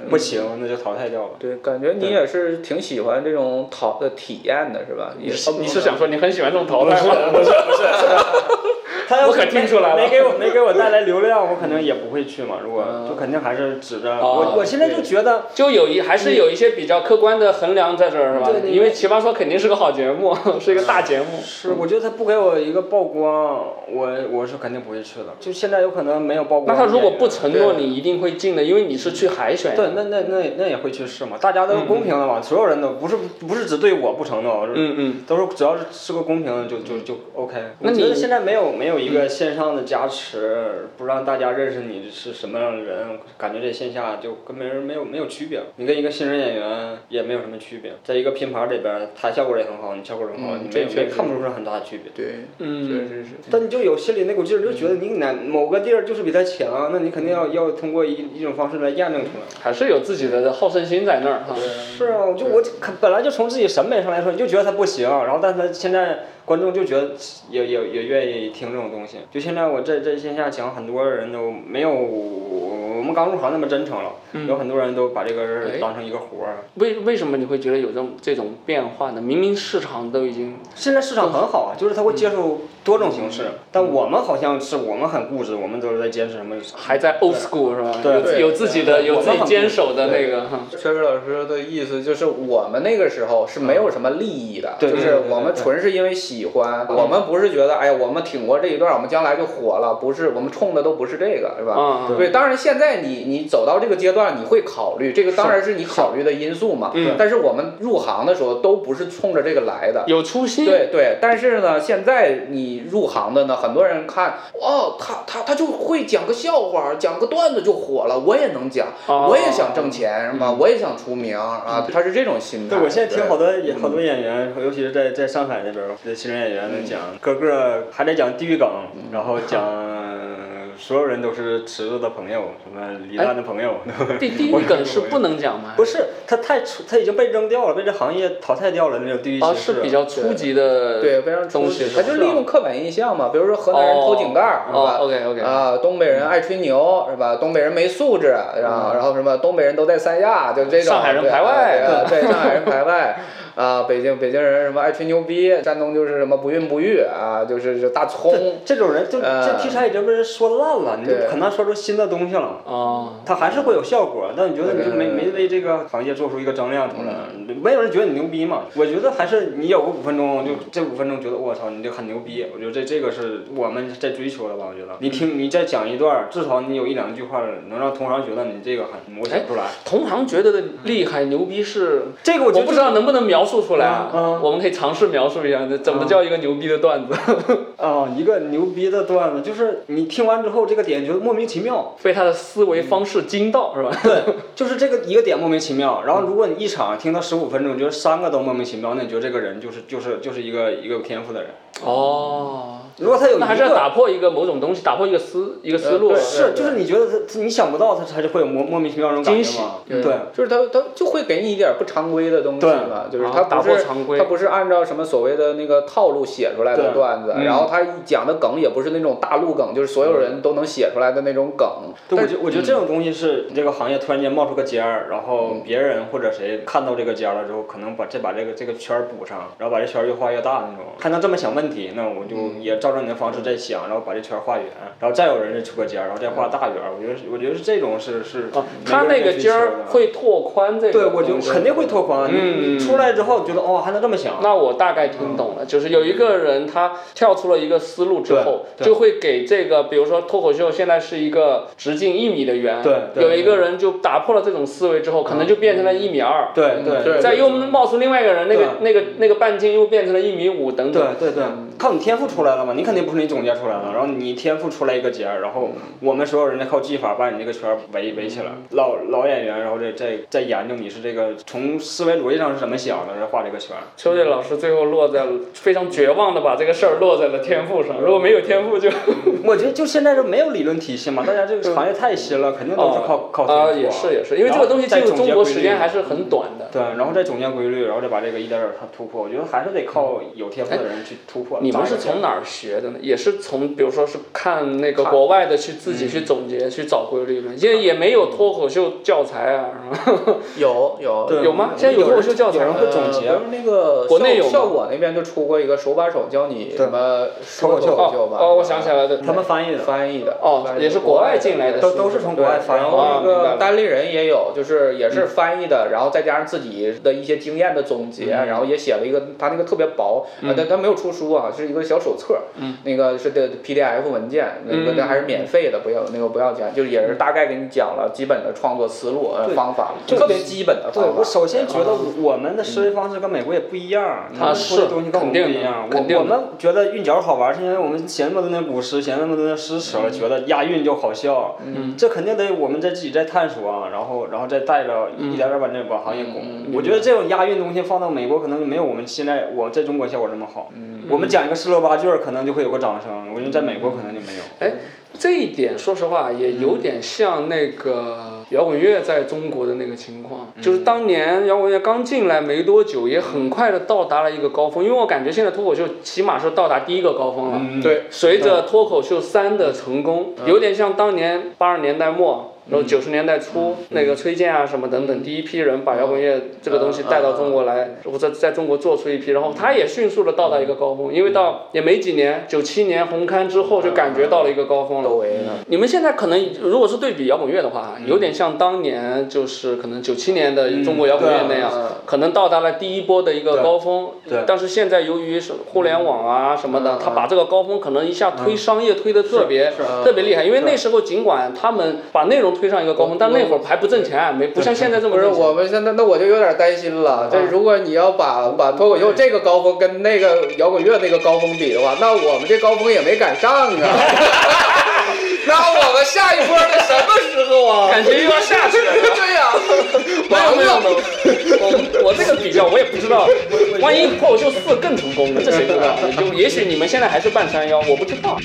不行，那就淘汰掉了。对，感觉你也是挺喜欢这种淘的体验的，是吧？也你是你是想说你很喜欢这种淘汰吗？不是不是 他要我可听出来了没给我没给我带来流量，我可能也不会去嘛。如果就肯定还是指着哦我，我现在就觉得就有一还是有一些比较客观的衡量在这儿是吧对？对因为奇葩说肯定是个好节目，是一个大节目。是，我觉得他不给我一个曝光，我我是肯定不会去的。就现在有可能没有曝光。那他如果不承诺你一定会进的，因为你是去海选。对，那那那那也会去试嘛，大家都是公平的嘛，所有人都不是不是只对我不承诺，是嗯嗯。都是只要是是个公平的就就就 OK。那你觉得现在没有没有一个线上的加持，不让大家认识你是什么样的人，感觉这线下就跟没人没有没有区别。你跟一个新人演员也没有什么区别，在一个拼盘里边，他效果也很好，你效果很好，嗯你没有没这确实看不出是很大的区别。对，嗯确实是。但你就有心里那股劲儿，就觉得你哪某个地儿就是比他强，那你肯定要要通过一一种方式来验证出来。还是有自己的好胜心在那儿哈。是啊，就我本来就从自己审美上来说，你就觉得他不行，然后但他现在观众就觉得也也也愿意听这种东西。就现在我在在线下讲，很多人都没有我们刚入行那么真诚了，有很多人都把这个哎当成一个活儿。为为什么你会觉得有这种这种变化呢？明明市场都已经现在市场很好啊，就是他会接受多种形式，但我们好像是我们很固执，我们都是在坚持什么。还在 old school 是吧？对有有自己的有自己坚守的那个哈。确实老师的意思就是，我们那个时候是没有什么利益的，对就是我们纯是因为喜欢，我们不是觉得，哎呀，我们挺过这一段，我们将来就火了，不是，我们冲的都不是这个，是吧？啊，对，当然现在你你走到这个阶段，你会考虑这个，当然是你考虑的因素嘛。嗯但是我们入行的时候都不是冲着这个来的。有初心。对对，但是呢，现在你入行的呢，很多人看，哦，他他他就会讲个笑话，讲个段子就火了，我也能讲，哦我也想挣钱，是吧？我也想出名啊，他是这种心态。对，我现在听好多对好多演员，尤其是在在上海那边新人演员在讲，个个还得讲地域梗，然后讲 所有人都是池子的朋友，什么李诞的朋友。地地域梗是不能讲吗？不是，他太出，他已经被扔掉了，被这行业淘汰掉了那种地域哦，歧视。是比较初级的对，非常东西出，他就是利用刻板印象嘛，比如说河南人偷井盖儿，是吧？OK OK，啊，东北人爱吹牛是吧？东北人没素质，然后然后什么东北人都在三亚，就这种。上海人排外啊对，上海人排外。啊，北京北京人什么爱吹牛逼，山东就是什么不孕不育啊，就是是大葱。这种人就呃这题材已经被人说烂了，你就对很难说出新的东西了。啊，他还是会有效果，但你觉得你就没没为这个行业做出一个增量出来，没有人觉得你牛逼嘛？我觉得还是你有个五分钟，就这五分钟觉得我操，你就很牛逼。我觉得这这个是我们在追求的吧？我觉得你听你再讲一段，至少你有一两句话能让同行觉得你这个很，我想不出来。同行觉得的厉害牛逼是，这个我不知道能不能描述出来啊。嗯嗯我们可以尝试描述一下，这怎么叫一个牛逼的段子？啊、一个牛逼的段子，就是你听完之后这个点觉得莫名其妙，被他的思维方式惊到是吧？对，就是这个一个点莫名其妙。然后如果你一场听到十五分钟，觉得三个都莫名其妙，那你觉得这个人就是就是就是一个一个有天赋的人。哦，如果他有一那还是要打破一个某种东西，打破一个思一个思路。是，就是你觉得他他你想不到，他他就会有莫莫名其妙那种感惊喜觉嘛？对对，就是他他就会给你一点不常规的东西嘛，就是他啊打不是破常规。他不是按照什么所谓的那个套路写出来的段子，嗯。然后他讲的梗也不是那种大陆梗，就是所有人都能写出来的那种梗。对，我觉我觉得这种东西是这个行业突然间冒出个尖儿，然后别人或者谁看到这个尖儿了之后，可能把再把这个这个圈儿补上，然后把这圈儿越画越大那种，还能这么想问题，那我就也照着你的方式在想，然后把这圈画圆，然后再有人再出个尖儿，然后再画大圆儿。我觉得是我觉得是这种是是啊，他那个尖儿会拓宽这个。对，我就肯定会拓宽。你嗯你出来之后觉得哦还能这么想，那我大概听懂了，就是有一个人他跳出了一个思路之后，就会给这个，比如说脱口秀现在是一个直径一米的圆，对对有一个人就打破了这种思维之后，可能就变成了一米二，对对对再又冒出另外一个人，那个那个那个半径又变成了一米五等等。对对对，靠你天赋出来了嘛，你肯定不是你总结出来的，然后你天赋出来一个结儿，然后我们所有人再靠技法把你这个圈儿围围起来。老老演员，然后再再再研究你是这个从思维逻辑上是怎么想的，再画这个圈儿。秋叶老师最后落在了非常绝望的把这个事儿落在了天赋上，如果没有天赋就我觉得就现在就没有理论体系嘛，大家这个行业太新了，肯定都是靠靠天赋啊也是也是，因为这个东西进入中国时间还是很短的。对，然后再总结规律，然后再把这个一点点儿突破。我觉得还是得靠有天赋的人去突破。你们是从哪儿学的呢？也是从，比如说是看那个国外的去自己去总结、去找规律吗？现在也没有脱口秀教材啊，是吧？有有有吗？现在有脱口秀教材有人吗？会总结呃比如那个国内有吗效效果那边就出过一个手把手教你什么脱口秀吧。哦，我想起来了，他们翻译的。翻译的哦也是国外进来的都都是从国外翻译然后那啊明白了个单立人也有，就是也是翻译的，然后再加上自己的一些经验的总结，然后也写了一个，他那个特别薄，啊，但他没有出书啊，是一个小手册，那个是的 PDF 文件，那个嗯。那还是免费的，不要那个不要钱，就是也是大概给你讲了基本的创作思路呃方法，就特别基本的对，方法。我首先觉得我们的思维方式跟美国也不一样，他们说的东西跟我们不一样。我我们觉得韵脚好玩，是因为我们写那么多年古诗，写那么多年诗词，觉得押韵就好笑。嗯，这肯定得我们在自己在探索啊，然后然后再带着一点点把这把行业拱。我觉得这种押韵东西放到美国可能没有我们现在我在中国效果这么好。我们讲一个十六八句儿，可能就会有个掌声。我觉得在美国可能就没有。哎，这一点说实话也有点像那个摇滚乐在中国的那个情况，就是当年摇滚乐刚进来没多久，也很快的到达了一个高峰，因为我感觉现在脱口秀起码是到达第一个高峰了。嗯，对，随着脱口秀三的成功，有点像当年八十年代末。然后九十年代初，那个崔健啊什么等等，第一批人把摇滚乐这个东西带到中国来，我在在中国做出一批，然后他也迅速的到达一个高峰，因为到也没几年，九七年红磡之后就感觉到了一个高峰了。你们现在可能如果是对比摇滚乐的话，有点像当年就是可能九七年的中国摇滚乐那样，嗯。可能到达了第一波的一个高峰。对。但是现在由于是互联网啊什么的，他把这个高峰可能一下推商业推的特别特别厉害，因为那时候尽管他们把内容推上一个高峰，但那会儿还不挣钱，没不像现在这么不是。我们现在，那我就有点担心了。这啊如果你要把把脱口秀这个高峰跟那个摇滚乐那个高峰比的话，那我们这高峰也没赶上啊。那我们下一波得什么时候啊？感觉又要下去了。对呀、没有没有没有，我我这个比较我也不知道，万一脱口秀四更成功呢？这谁知道？就也许你们现在还是半山腰，我不知道。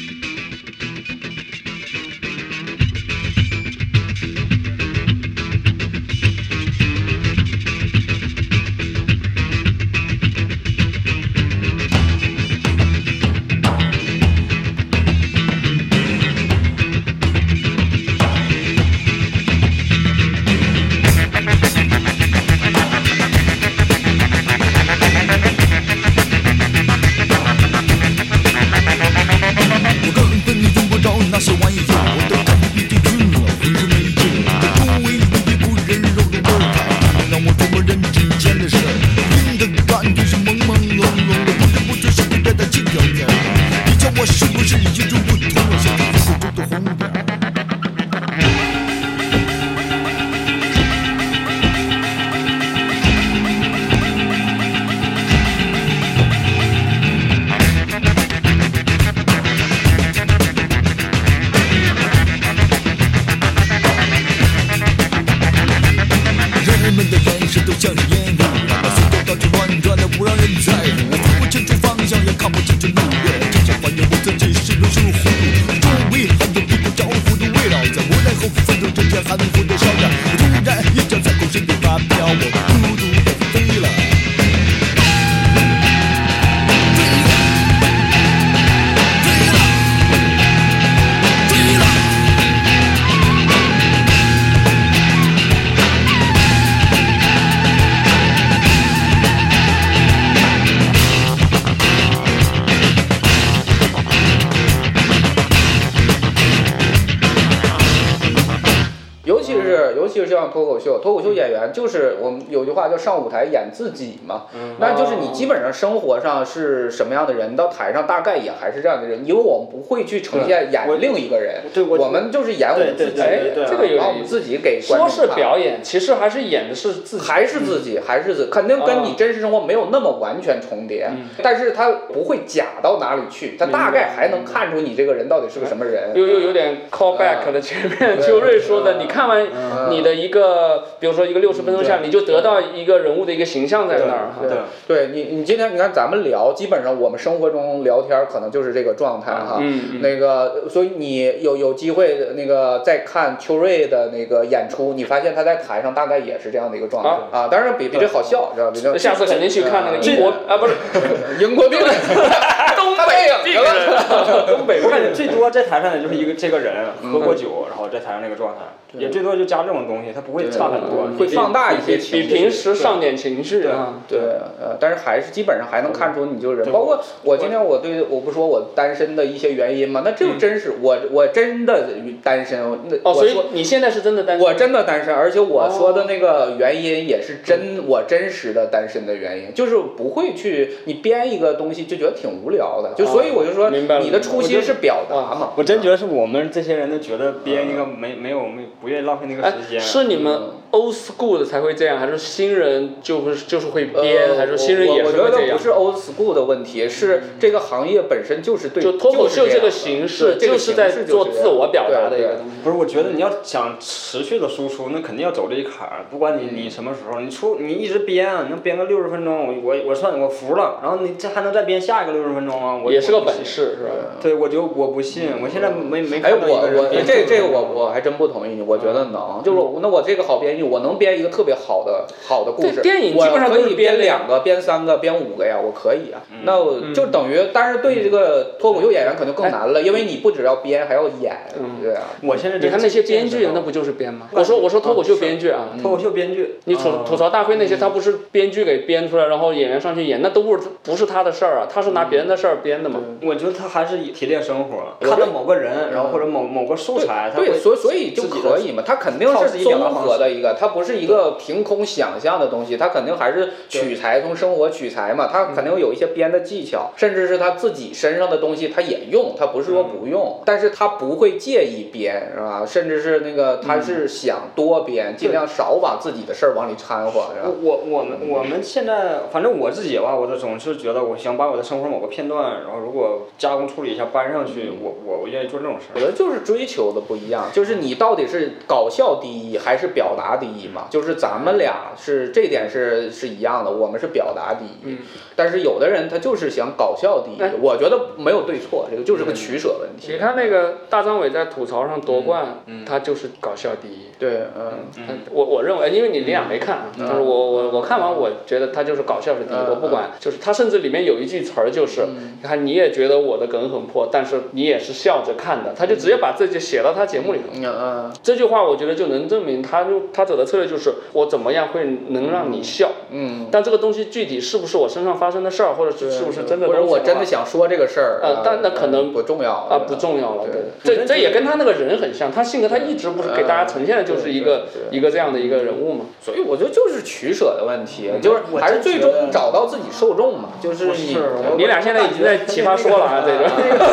演自己嘛，那就是你基本上生活上是什么样的人，到台上大概也还是这样的人，因为我们不会去呈现演我另一个人，对我我们就是演我们自己，这个有把我们自己给观说是表演，其实还是演的是自己。还是自己，还是自己，肯定跟你啊真实生活没有那么完全重叠，嗯。但是他不会假到哪里去，他大概还能看出你这个人到底是个什么人。又又有点 call back 了，前面秋瑞说的，你看完你的一个，比如说一个六十分钟下来，你就得到一个人物的一个形象在那儿哈。对对你，你今天你看咱们聊，基本上我们生活中聊天可能就是这个状态哈。嗯嗯那个，所以你有有机会那个再看秋瑞的那个演出，你发现他在台上大概也是这样的一个状态啊。当然比比这好笑，知道吧？比这下次肯定去看那个英国啊，不是 英国病人，东北。东北我感觉最多在台上的就是一个这个人喝过酒，然后在台上那个状态，也最多就加这种东西，它不会差很多，会放大一些比情绪。平时上点情绪啊。对，呃，但是还是基本上还能看出你就是人，包括我今天我对我不说我单身的一些原因嘛，那这就真是我我真的单身，那哦，所以说你现在是真的单身？我真的单身，而且我说的那个原因也是真我真实的单身的原因，就是不会去你编一个东西就觉得挺无聊的，就所以我就说你的初心是表达嘛，我真觉得是我们这些人都觉得编一个没没有没不愿意浪费那个哎时，间。是你们 old school 的才会这样，还是新人就会就是会编，还是新人也会这样我觉得不？是 old school 的问题，是这个行业本身就是对，就脱口秀就是这样个形式，这个就是在做自我表达的一个东西。不是，我觉得你要想持续的输出，那肯定要走这一坎儿。不管你你什么时候，你出你一直编，你能编个六十分钟，我我我算我服了。然后你这还能再编下一个六十分钟吗？我也是个本事，是吧？对，我就我不信，我现在没没哎，看到一我我个人编这这个我我还真不同意你，我觉得能，就是我那我这个好编剧，我能编一个特别好的好的故事，电影我基本上可以编两个、编三个、编五个呀，我可以啊。嗯那我就等于，但是对这个脱口秀演员可能更难了，因为你不只要编，还要演，嗯对啊。我现在你看那些编剧，那不就是编吗？我说我说脱口秀编剧啊，脱口秀编剧，你吐啊吐槽大会那些，他不是编剧给编出来，然后演员上去演，那都不是不是他的事儿啊，他是拿别人的事儿编的嘛。我觉得他还是以提炼生活，看到某个人，然后或者某某个素材，对，所以所以就自己可以嘛，他肯定是靠自己表达综合的一个，的，它不是一个凭空想象的东西，它肯定还是取材从生活取材嘛，它肯定有一些编的技巧，甚至是他自己身上的东西他也用，他不是说不用，但是他不会介意编，是吧？甚至是那个他是想多编，尽量少把自己的事儿往里掺和，是吧？我我们我们现在，反正我自己吧，我都总是觉得，我想把我的生活某个片段，然后如果加工处理一下搬上去，我我我愿意做这种事儿。我觉得就是追求的不一样，就是你到底是搞笑第一还是表达第一嘛？就是咱们俩是这点是是一样的，我们是表达第一，但是有的人他就是想搞笑第一哎，我觉得没有对错，这个就是个取舍问题。你。看那个大张伟在吐槽上夺冠，他就是搞笑第一。对，嗯，我我认为，因为你俩没看啊，嗯。就是我我我看完，我觉得他就是搞笑是第一，嗯我不管，就是他甚至里面有一句词儿就是，你看你也觉得我的梗很破，但是你也是笑着看的，他就直接把这句写到他节目里头。嗯嗯。这句话我觉得就能证明他就他走的策略就是我怎么样会能让你笑，嗯，但这个东西具体是不是我身上发生的事儿，或者是是不是真的或者我真的想说这个事儿，呃但那可能不重要啊，不重要了，对。对，这这也跟他那个人很像，他性格他一直不是给大家呈现的就是一个一个这样的一个人物嘛。所以我觉得就是取舍的问题，就是还是最终找到自己受众嘛，就是你你俩现在已经在奇葩说了啊，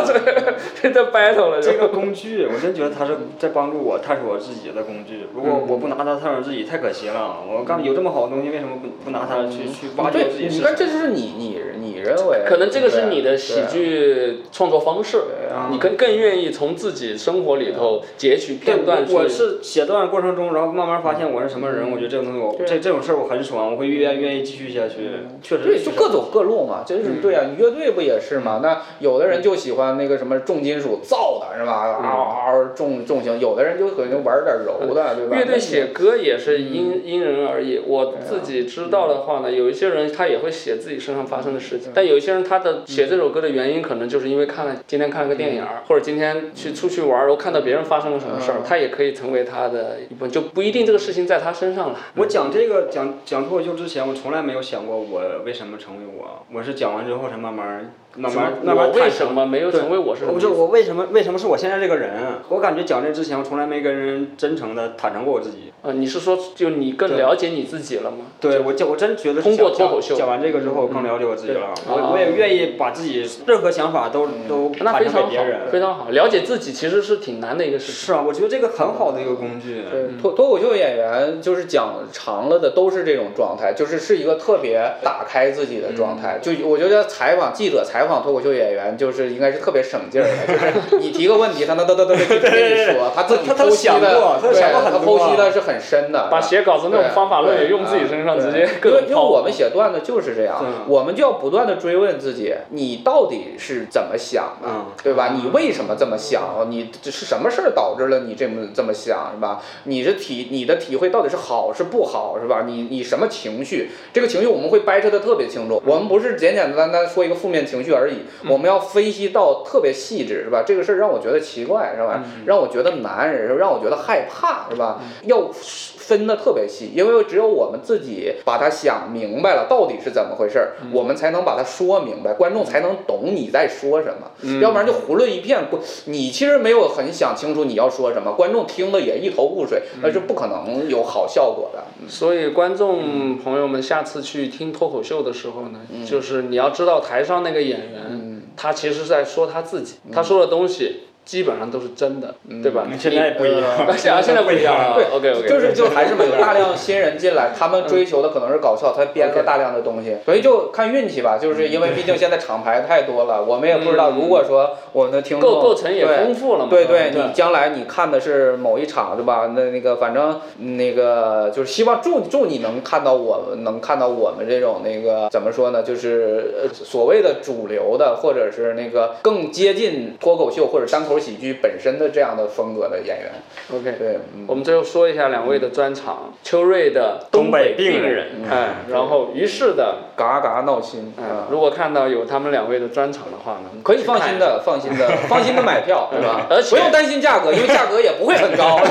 这个这 这 battle 了，这个工具，我真觉得他是在帮助我探索我自己的工具。如果我不拿它探索自己，太可惜了。我刚有这么好的东西，为什么不不拿它去去挖掘自己，是你看这就是你你你认为，可能这个是你的喜剧创作方式，啊你更更愿意从自己生活里头截取片段去。我我是写段过程中，然后慢慢发现我是什么人。我觉得这个东西我这这种事儿我很爽，我会愿愿意继续下去。确实对，是就各走各路嘛，就是对啊，你乐队不也是嘛？那有的人就喜欢那个什么重金属造的是吧？嗷嗷重重型，有的人就可能玩点柔的，对吧？乐队写歌也是因因人而异。我自己知道的话呢，有一些人他也会写自己身上发生的事情，但有一些人他的写这首歌的原因，可能就是因为看了今天看了个电影儿，或者今天去出去玩儿，然后看到别人发生了什么事儿，他也可以成为他的一部分，就不一定这个事情在他身上了。我讲这个讲讲脱口秀之前，我从来没有想过我为什么成为我，我是讲完之后才慢慢慢慢慢慢我为什。么没有成为我是不是我？就我为什么为什么是我现在这个人？我感觉讲这之前，我从来没跟人真诚的坦诚过我自己。呃，你是说就你更了解你自己了吗？对我讲，我真觉得通过脱口秀讲讲完这个之后，我更了解我自己了。对我我也愿意把自己任何想法都都坦那非常好诚给别人，。非常好。了解自己其实是挺难的一个事情。是啊，我觉得这个很好的一个工具。对，脱脱口秀演员就是讲长了的都是这种状态，就是是一个特别打开自己的状态。就我觉得采访记者采访脱口秀演员，就是应该是特别省劲儿的，就是你提个问题，他那哒哒哒哒就跟你说，他自己他他都剖析的想过，他想过很他多剖析的是很深的，把写稿子那种方法论也用自己身上，直接各因为因为我们写段子就是这样，我们就要不断的追问自己，你到底是怎么想的，嗯对吧？你为什么这么想？你这是什么事儿导致了你这么这么想，是吧？你是体你的体会到底是好是不好，是吧？你你什么情绪？这个情绪我们会掰扯的特别清楚，我们不是简简单单说一个负面情绪而已，我们要分析到特别细致，是吧？这个事儿让我觉得奇怪，是吧？让我觉得难，让我觉得害怕，是吧？要分的特别细，因为只有我们自己把它想明白了，到底是怎么回事儿，我们才能把它说明白，观众才能懂你在说什么，要不然就胡乱一片，你其实没有很想清楚你要说什么，观众听的也一头雾水，那是不可能有好效果的。所以观众朋友们下次去听脱口秀的时候呢，嗯。就是你要知道台上那个演员，他其实是在说他自己，他说的东西基本上都是真的，对吧？现在也不一样。啊，现在现在不一样了对，OK OK，就是就还是没有大量新人进来，他们追求的可能是搞笑，他编了大量的东西，所以就看运气吧。就是因为毕竟现在厂牌太多了，我们也不知道，如果说我们的听众构构成也对丰富了嘛。对对，对你将来你看的是某一场对吧？那那个反正那个就是希望祝祝你能看到我们能看到我们这种那个怎么说呢？就是呃所谓的主流的，或者是那个更接近脱口秀或者单口喜剧本身的这样的风格的演员。OK。对，嗯我们最后说一下两位的专场，秋瑞的东北病人，哎，然后于适的，嘎嘎闹心哎啊，！如果看到有他们两位的专场的话呢，可以放心的，放心的，放心的买票，对吧？而且不用担心价格，因为价格也不会很高。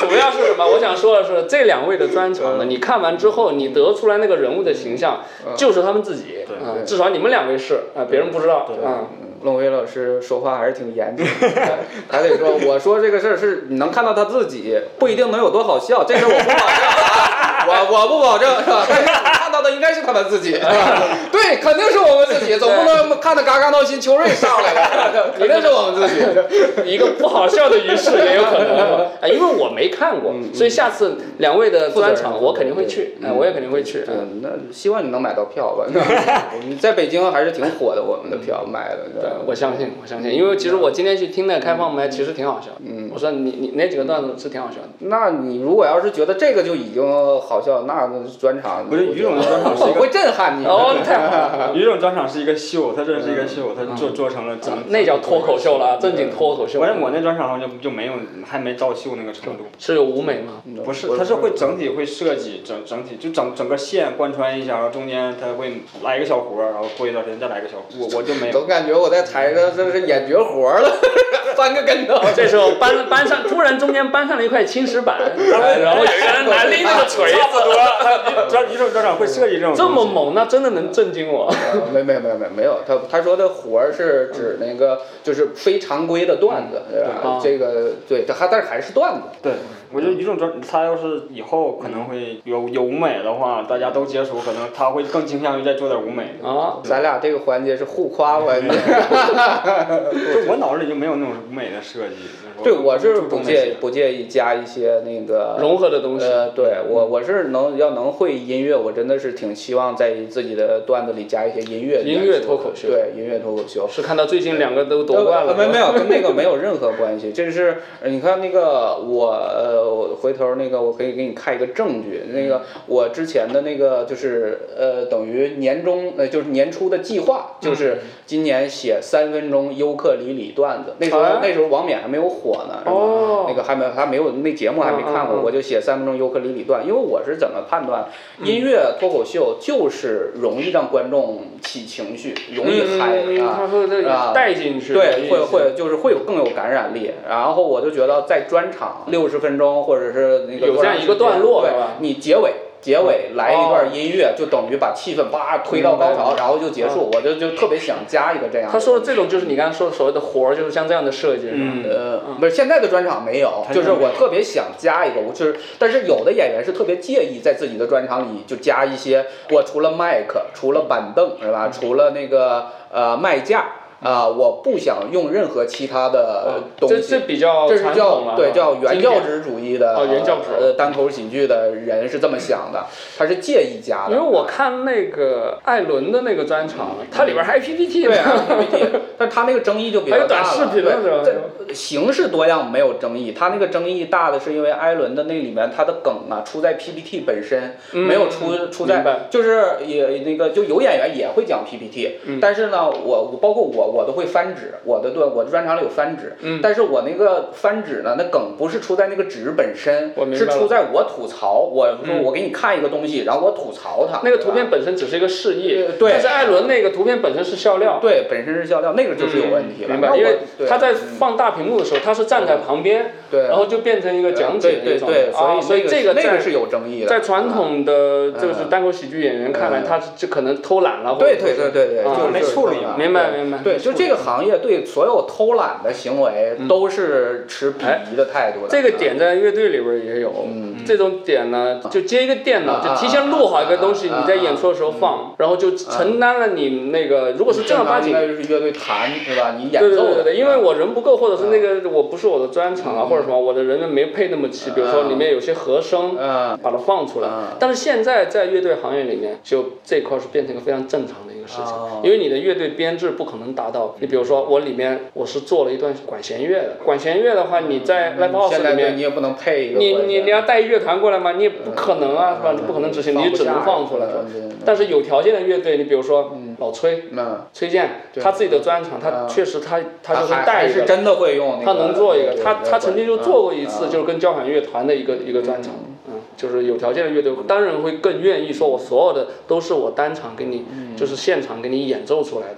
主要是什么？我想说的是，这两位的专场呢，你看完之后，你得出来那个人物的形象就是他们自己，对，至少你们两位是啊，别人不知道啊。龙飞老师说话还是挺严谨的，还得说，我说这个事儿是你能看到他自己，不一定能有多好笑，这事我不保证啊，我我不保证是吧？的应该是他们自己？对，肯定是我们自己，总不能看得嘎嘎闹心，秋瑞上来了，肯定是我们自己。一个不好笑的于是也有可能，啊，因为我没看过，所以下次两位的专场我肯定会去，哎，我也肯定会去。嗯，那希望你能买到票吧。你在北京还是挺火的，我们的票卖的。对，我相信，我相信，因为其实我今天去听那个开放麦，其实挺好笑。嗯，我说你你那几个段子是挺好笑的。那你如果要是觉得这个就已经好笑，那专场不是于总的专场是一个我会震撼你。哦，太好了，于总专场是一个秀，他这是一个秀，他做做成了整。那叫脱口秀了，正经脱口秀。反正我那专场好像就就没有，还没到秀那个程度。是有舞美吗？不是，他是会整体会设计整整体就整整个线贯穿一下，然后中间他会来一个小活儿，然后过一段时间再来个小活儿。我我就没有。总感觉我在台上这是演绝活了，翻个跟头。这时候搬搬上，突然中间搬上了一块青石板，然后有一个人拿拎着个锤差不子，多，专于总专场会设计这种。这么猛，那真的能震惊我。没没没没没有，他他说的活儿是指那个就是非常规的段子，对吧？这个对，这还但是还是段子。对，我觉得于总专他要是以后可能会有有舞美的话，大家都接触，可能他会更倾向于再做点舞美。啊，咱俩这个环节是互夸环节。就我 脑子里就没有那种舞美的设计。对，我是不介不介意加一些那个融合的东西。呃，对我我是能要能会音乐，我真的是挺希望在自己的段子里加一些音乐。音乐脱口秀。对，音乐脱口秀。是看到最近两个都夺冠了。没没有，跟那个没有任何关系。这是你看那个我呃，我回头那个我可以给你看一个证据。那个我之前的那个就是呃，等于年终呃就是年初的计划，就是今年写三分钟尤克里里段子。那时候那时候王冕还没有火呢，哦。那个还没还没有那节目还没看过，我就写三分钟尤克里里段。因为我是怎么判断，音乐脱口秀就是容易让观众起情绪，容易嗨啊啊，带进去。对，会会就是会有更有感染力。然后我就觉得在专场六十分钟或者是那个有这样一个段落，对吧？你结尾。结尾来一段音乐，就等于把气氛叭推到高潮，然后就结束。我就就特别想加一个这样。他说的这种就是你刚才说的所谓的活儿，就是像这样的设计，是吧？呃，不是现在的专场没有，就是我特别想加一个，我就是，但是有的演员是特别介意在自己的专场里就加一些，我除了麦克，除了板凳，是吧？除了那个呃麦架。啊，我不想用任何其他的东西。这这比较这是叫对叫原教旨主义的哦，原教旨呃单口喜剧的人是这么想的，他是介意加的。因为我看那个艾伦的那个专场，它里边还 PPT 对 PPT，但他那个争议就比较大了。对，这形式多样没有争议，他那个争议大的是因为艾伦的那里面他的梗啊出在 PPT 本身，没有出出在就是也那个就有演员也会讲 PPT，但是呢，我我包括我。我都会翻纸，我的对，我的专场里有翻纸，嗯，但是我那个翻纸呢，那梗不是出在那个纸本身，是出在我吐槽，我说我给你看一个东西，然后我吐槽它。那个图片本身只是一个示意，对，但是艾伦那个图片本身是笑料，对，本身是笑料，那个就是有问题了，明白？因为他在放大屏幕的时候，他是站在旁边，对，然后就变成一个讲解那种，对，所以所以这个那个是有争议的，在传统的就是单口喜剧演员看来，他就可能偷懒了，对对对对对，就是没处理，明白明白，对，就这个行业。对所有偷懒的行为都是持鄙夷的态度的。这个点在乐队里边也有，这种点呢，就接一个电脑，就提前录好一个东西，你在演出的时候放，然后就承担了你那个，如果是正儿八经，应该就是乐队弹对吧？你演奏。对对对对，因为我人不够，或者是那个我不是我的专场啊，或者什么，我的人没配那么齐，比如说里面有些和声，把它放出来。但是现在在乐队行业里面，就这块是变成一个非常正常的一个事情，因为你的乐队编制不可能达到，你比如说我里面。我是做了一段管弦乐的，管弦乐的话，你在 live house 里面，你也不能配一个。你你你要带乐团过来吗？你也不可能啊，是吧？你不可能执行，你只能放出来。但是有条件的乐队，你比如说老崔，崔健，他自己的专场，他确实他他就是带一个，真的会用，他能做一个，他他曾经就做过一次，就是跟交响乐团的一个一个专场。就是有条件的乐队，当然会更愿意说，我所有的都是我单场给你，就是现场给你演奏出来的。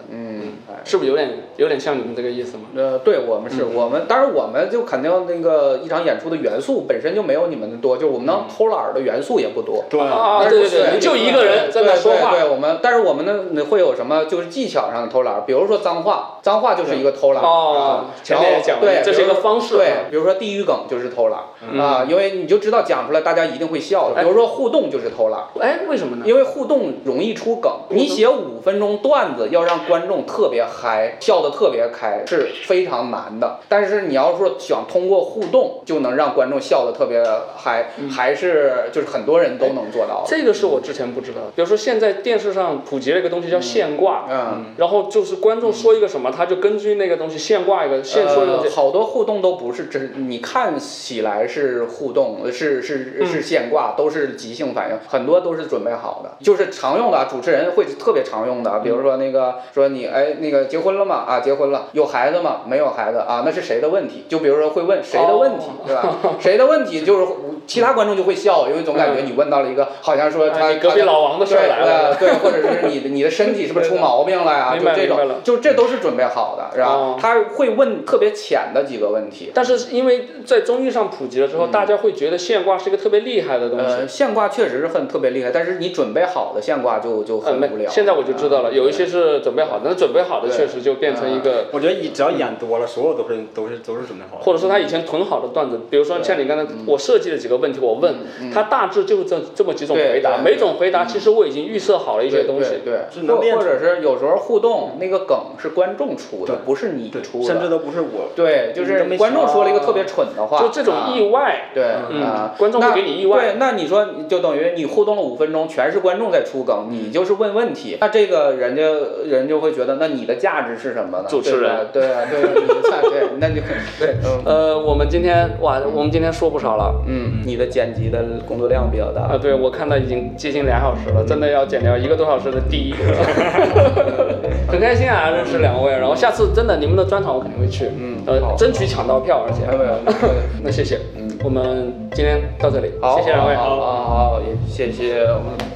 嗯，是不是有点有点像你们这个意思吗？呃，对我们是我们，当然我们就肯定那个一场演出的元素本身就没有你们的多，就我们能偷懒的元素也不多。对啊，对对对，就一个人在那说话。对，我们们，但是我们呢会有什么就是技巧上的偷懒儿，比如说脏话，脏话就是一个偷懒儿。哦啊，前面也讲过对，这是一个方式对啊，比如说地域梗就是偷懒儿啊，因为你就知道讲出来大家一定会笑的。比如说互动就是偷懒儿。哎，为什么呢？因为互动容易出梗，你写五分钟段子要让观众特别嗨，笑得特别开是非常难的。但是你要说想通过互动就能让观众笑得特别嗨，还是就是很多人都能做到的。这个是我之前不知道的。比如说现在电视上普及了一个东西叫现挂，嗯，然后就是观众说一个什么，他就根据那个东西现挂一个，现说一个呃，好多互动都不是真，你看起来是互动，是是嗯是现挂，都是即兴反应，很多都是准备好的，就是常用的啊，主持人会特别常用的啊，比如说那个说你哎那个结婚了吗？啊，结婚了，有孩子吗？没有孩子啊，那是谁的问题？就比如说会问谁的问题，哦对吧？谁的问题就是其他观众就会笑，因为总感觉你问到了一个好像说他哎隔壁老王的事儿来了呃对，或者是你的你的身体是不是出毛病了呀？明就这种就这都是准备好的，是吧哦？他会问特别浅的几个问题。但是因为在综艺上普及了之后，大家会觉得现挂是一个特别厉害的东西。呃，现挂确实是很特别厉害，但是你准备好的现挂就就很无聊。现在我就知道了，有一些是准备好的，那准备好的对确实就变成一个，我觉得你只要演多了，所有都是都是都是准备好的。或者说他以前囤好的段子，比如说像你刚才我设计的几个问题，我问他大致就是这这么几种回答，每种回答其实我已经预设好了一些东西。对或或者是有时候互动那个梗是观众出的对，不是你，出的。甚至都不是我。对，就是观众想说了一个特别蠢的话，就这种啊意外，对嗯啊，观众会那给你意外对，那你说就等于你互动了五分钟，全是观众在出梗，你就是问问题，那这个人家人就会觉得，那你的价值是什么呢？主持人。对啊对啊，对，你的价对，那就对，嗯。呃，我们今天哇，我们今天说不少了。嗯，你的剪辑的工作量比较大。啊，。对，我看到已经接近两小时了，真的要剪掉一个多小时的第一。很开心啊，认识两位，然后下次真的你们的专场我肯定会去，嗯呃，争取抢到票，而且。没有没有，那谢谢，嗯我们今天到这里，好，谢谢两位，好好好，也谢谢我们